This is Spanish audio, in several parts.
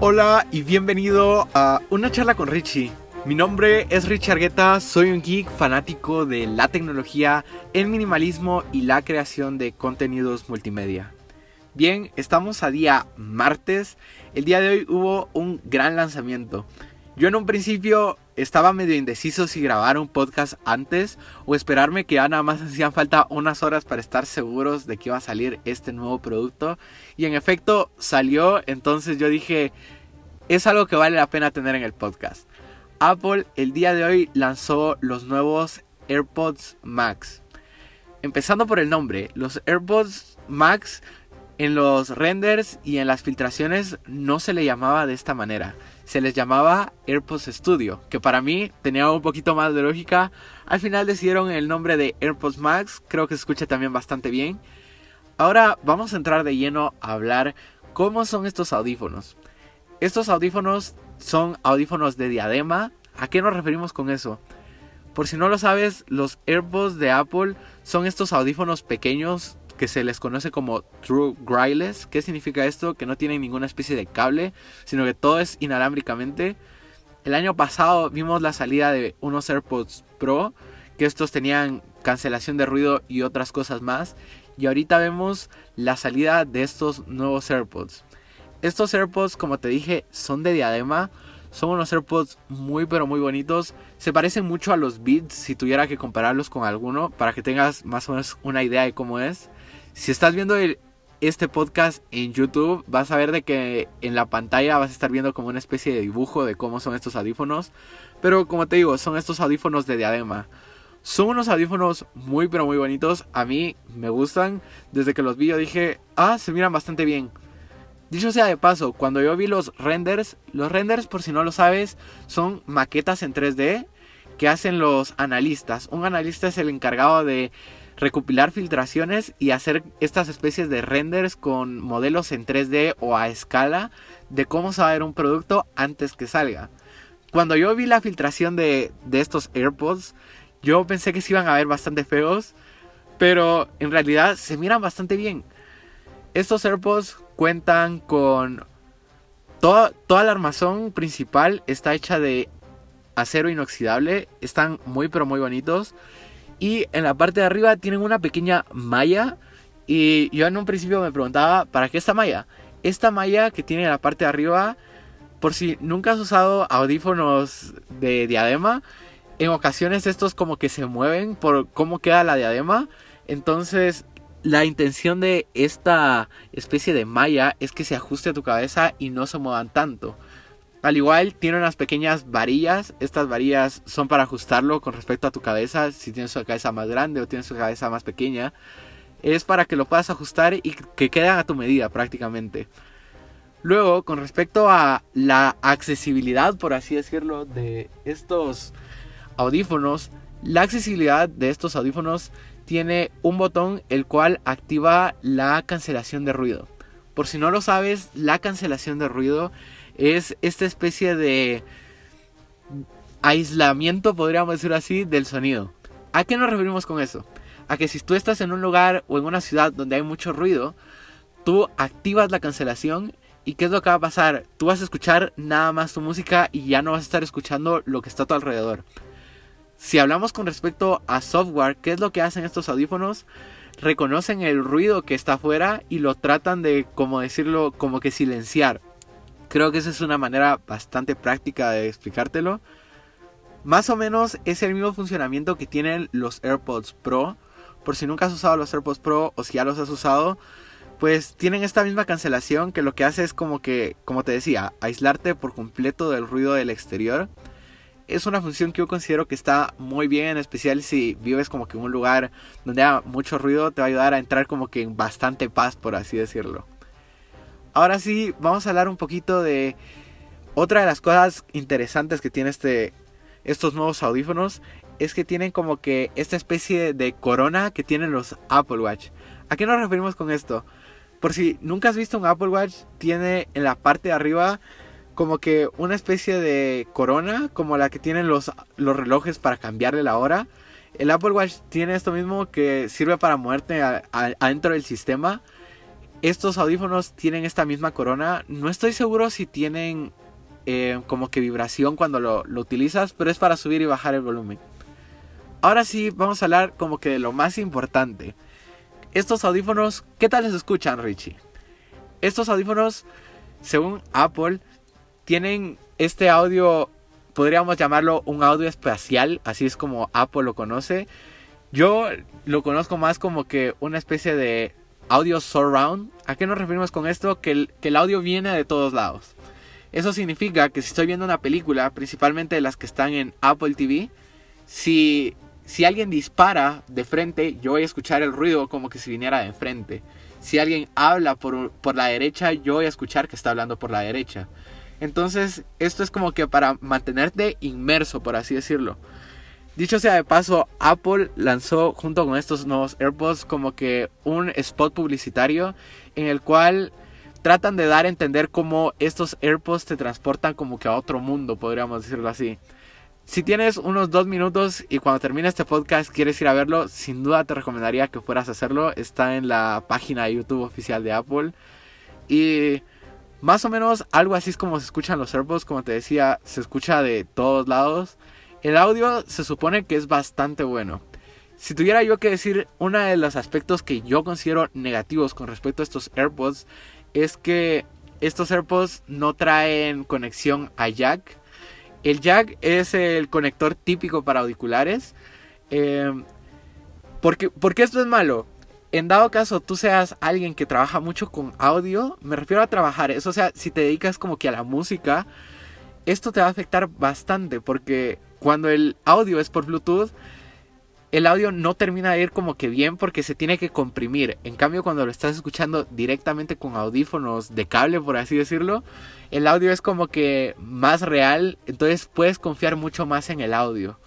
Hola y bienvenido a una charla con Richie. Mi nombre es Richie Argueta, soy un geek fanático de la tecnología, el minimalismo y la creación de contenidos multimedia. Bien, estamos a día martes. El día de hoy hubo un gran lanzamiento. Yo en un principio estaba medio indeciso si grabar un podcast antes o esperarme que ya nada más hacían falta unas horas para estar seguros de que iba a salir este nuevo producto. Y en efecto salió, entonces yo dije, es algo que vale la pena tener en el podcast. Apple el día de hoy lanzó los nuevos AirPods Max. Empezando por el nombre, los AirPods Max en los renders y en las filtraciones no se le llamaba de esta manera se les llamaba AirPods Studio, que para mí tenía un poquito más de lógica. Al final decidieron el nombre de AirPods Max, creo que se escucha también bastante bien. Ahora vamos a entrar de lleno a hablar cómo son estos audífonos. Estos audífonos son audífonos de diadema. ¿A qué nos referimos con eso? Por si no lo sabes, los AirPods de Apple son estos audífonos pequeños que se les conoce como True Wireless. ¿Qué significa esto? Que no tienen ninguna especie de cable, sino que todo es inalámbricamente. El año pasado vimos la salida de unos AirPods Pro, que estos tenían cancelación de ruido y otras cosas más. Y ahorita vemos la salida de estos nuevos AirPods. Estos AirPods, como te dije, son de diadema. Son unos AirPods muy pero muy bonitos. Se parecen mucho a los Beats si tuviera que compararlos con alguno para que tengas más o menos una idea de cómo es. Si estás viendo este podcast en YouTube, vas a ver de que en la pantalla vas a estar viendo como una especie de dibujo de cómo son estos audífonos. Pero como te digo, son estos audífonos de diadema. Son unos audífonos muy pero muy bonitos. A mí me gustan. Desde que los vi yo dije, ah, se miran bastante bien. Dicho sea de paso, cuando yo vi los renders, los renders por si no lo sabes, son maquetas en 3D que hacen los analistas. Un analista es el encargado de recopilar filtraciones y hacer estas especies de renders con modelos en 3D o a escala de cómo se va a ver un producto antes que salga. Cuando yo vi la filtración de, de estos AirPods, yo pensé que se iban a ver bastante feos, pero en realidad se miran bastante bien. Estos AirPods cuentan con toda, toda la armazón principal está hecha de acero inoxidable, están muy pero muy bonitos. Y en la parte de arriba tienen una pequeña malla. Y yo en un principio me preguntaba, ¿para qué esta malla? Esta malla que tiene en la parte de arriba, por si nunca has usado audífonos de diadema, en ocasiones estos como que se mueven por cómo queda la diadema. Entonces la intención de esta especie de malla es que se ajuste a tu cabeza y no se muevan tanto. Al igual tiene unas pequeñas varillas. Estas varillas son para ajustarlo con respecto a tu cabeza. Si tienes una cabeza más grande o tienes una cabeza más pequeña. Es para que lo puedas ajustar y que queden a tu medida prácticamente. Luego, con respecto a la accesibilidad, por así decirlo, de estos audífonos. La accesibilidad de estos audífonos tiene un botón el cual activa la cancelación de ruido. Por si no lo sabes, la cancelación de ruido es esta especie de aislamiento, podríamos decir así, del sonido. ¿A qué nos referimos con eso? A que si tú estás en un lugar o en una ciudad donde hay mucho ruido, tú activas la cancelación y ¿qué es lo que va a pasar? Tú vas a escuchar nada más tu música y ya no vas a estar escuchando lo que está a tu alrededor. Si hablamos con respecto a software, ¿qué es lo que hacen estos audífonos? Reconocen el ruido que está afuera y lo tratan de, como decirlo, como que silenciar. Creo que esa es una manera bastante práctica de explicártelo. Más o menos es el mismo funcionamiento que tienen los AirPods Pro. Por si nunca has usado los AirPods Pro o si ya los has usado, pues tienen esta misma cancelación que lo que hace es como que, como te decía, aislarte por completo del ruido del exterior. Es una función que yo considero que está muy bien, en especial si vives como que en un lugar donde haya mucho ruido, te va a ayudar a entrar como que en bastante paz, por así decirlo. Ahora sí, vamos a hablar un poquito de otra de las cosas interesantes que tiene este, estos nuevos audífonos. Es que tienen como que esta especie de corona que tienen los Apple Watch. ¿A qué nos referimos con esto? Por si nunca has visto un Apple Watch, tiene en la parte de arriba como que una especie de corona, como la que tienen los, los relojes para cambiarle la hora. El Apple Watch tiene esto mismo que sirve para moverte adentro del sistema estos audífonos tienen esta misma corona. No estoy seguro si tienen eh, como que vibración cuando lo, lo, utilizas, pero es para subir y bajar el volumen. Ahora sí, vamos a hablar como que de lo más importante. Estos audífonos, ¿qué tal les escuchan, Richie? Estos audífonos, según Apple, tienen este audio, podríamos llamarlo un audio espacial, así es como Apple lo conoce. Yo lo conozco más como que una especie de audio surround. ¿A qué nos referimos con esto? Que el, que el audio viene de todos lados. Eso significa que si estoy viendo una película, principalmente las que están en Apple TV, si, si alguien dispara de frente, yo voy a escuchar el ruido como que si viniera de enfrente. Si alguien habla por, por la derecha, yo voy a escuchar que está hablando por la derecha. Entonces, esto es como que para mantenerte inmerso, por así decirlo. Dicho sea de paso, Apple lanzó junto con estos nuevos AirPods como que un spot publicitario en el cual tratan de dar a entender cómo estos AirPods te transportan como que a otro mundo, podríamos decirlo así. Si tienes unos dos minutos y cuando termine este podcast quieres ir a verlo, sin duda te recomendaría que fueras a hacerlo. Está en la página de YouTube oficial de Apple. Y más o menos algo así es como se escuchan los AirPods, como te decía, se escucha de todos lados. El audio se supone que es bastante bueno. Si tuviera yo que decir uno de los aspectos que yo considero negativos con respecto a estos AirPods es que estos AirPods no traen conexión a jack. El jack es el conector típico para auriculares. Eh, porque, porque esto es malo. En dado caso tú seas alguien que trabaja mucho con audio, me refiero a trabajar, eso o sea, si te dedicas como que a la música, esto te va a afectar bastante porque cuando el audio es por Bluetooth, el audio no termina de ir como que bien porque se tiene que comprimir. En cambio, cuando lo estás escuchando directamente con audífonos de cable, por así decirlo, el audio es como que más real, entonces puedes confiar mucho más en el audio.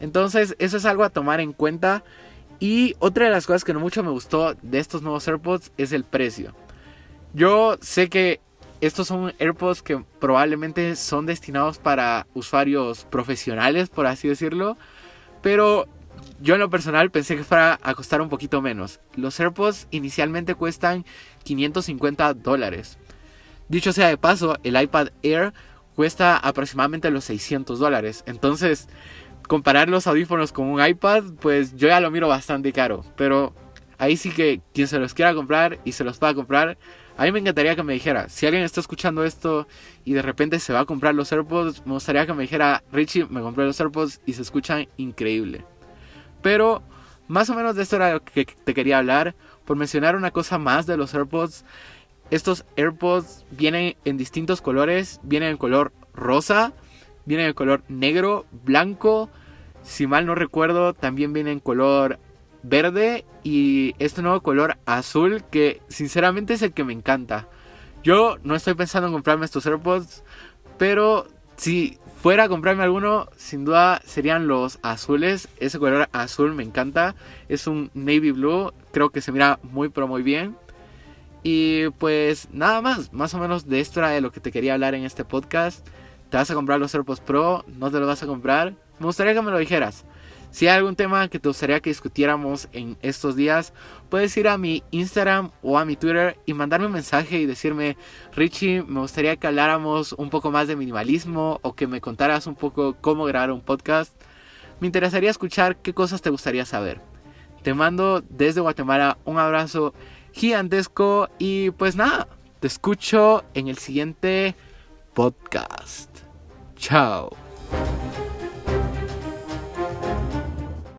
Entonces, eso es algo a tomar en cuenta. Y otra de las cosas que no mucho me gustó de estos nuevos AirPods es el precio. Yo sé que estos son AirPods que probablemente son destinados para usuarios profesionales, por así decirlo. Pero yo en lo personal pensé que fuera a costar un poquito menos. Los AirPods inicialmente cuestan 550 dólares. Dicho sea de paso, el iPad Air cuesta aproximadamente los 600 dólares. Entonces, comparar los audífonos con un iPad, pues yo ya lo miro bastante caro. Pero ahí sí que quien se los quiera comprar y se los pueda comprar, a mí me encantaría que me dijera, si alguien está escuchando esto y de repente se va a comprar los AirPods, me gustaría que me dijera, Richie, me compré los AirPods y se escuchan increíble. Pero más o menos de esto era lo que te quería hablar. Por mencionar una cosa más de los AirPods, estos AirPods vienen en distintos colores, vienen en color rosa, vienen en color negro, blanco, si mal no recuerdo, también vienen en color verde y este nuevo color azul que sinceramente es el que me encanta. Yo no estoy pensando en comprarme estos AirPods, pero si fuera a comprarme alguno, sin duda serían los azules. Ese color azul me encanta. Es un navy blue, creo que se mira muy pero muy bien. Y pues nada más, más o menos de esto era de lo que te quería hablar en este podcast. ¿Te vas a comprar los AirPods Pro? ¿No te los vas a comprar? Me gustaría que me lo dijeras. Si hay algún tema que te gustaría que discutiéramos en estos días, puedes ir a mi Instagram o a mi Twitter y mandarme un mensaje y decirme, Richie, me gustaría que habláramos un poco más de minimalismo o que me contaras un poco cómo grabar un podcast. Me interesaría escuchar qué cosas te gustaría saber. Te mando desde Guatemala un abrazo gigantesco y pues nada, te escucho en el siguiente podcast. Chao.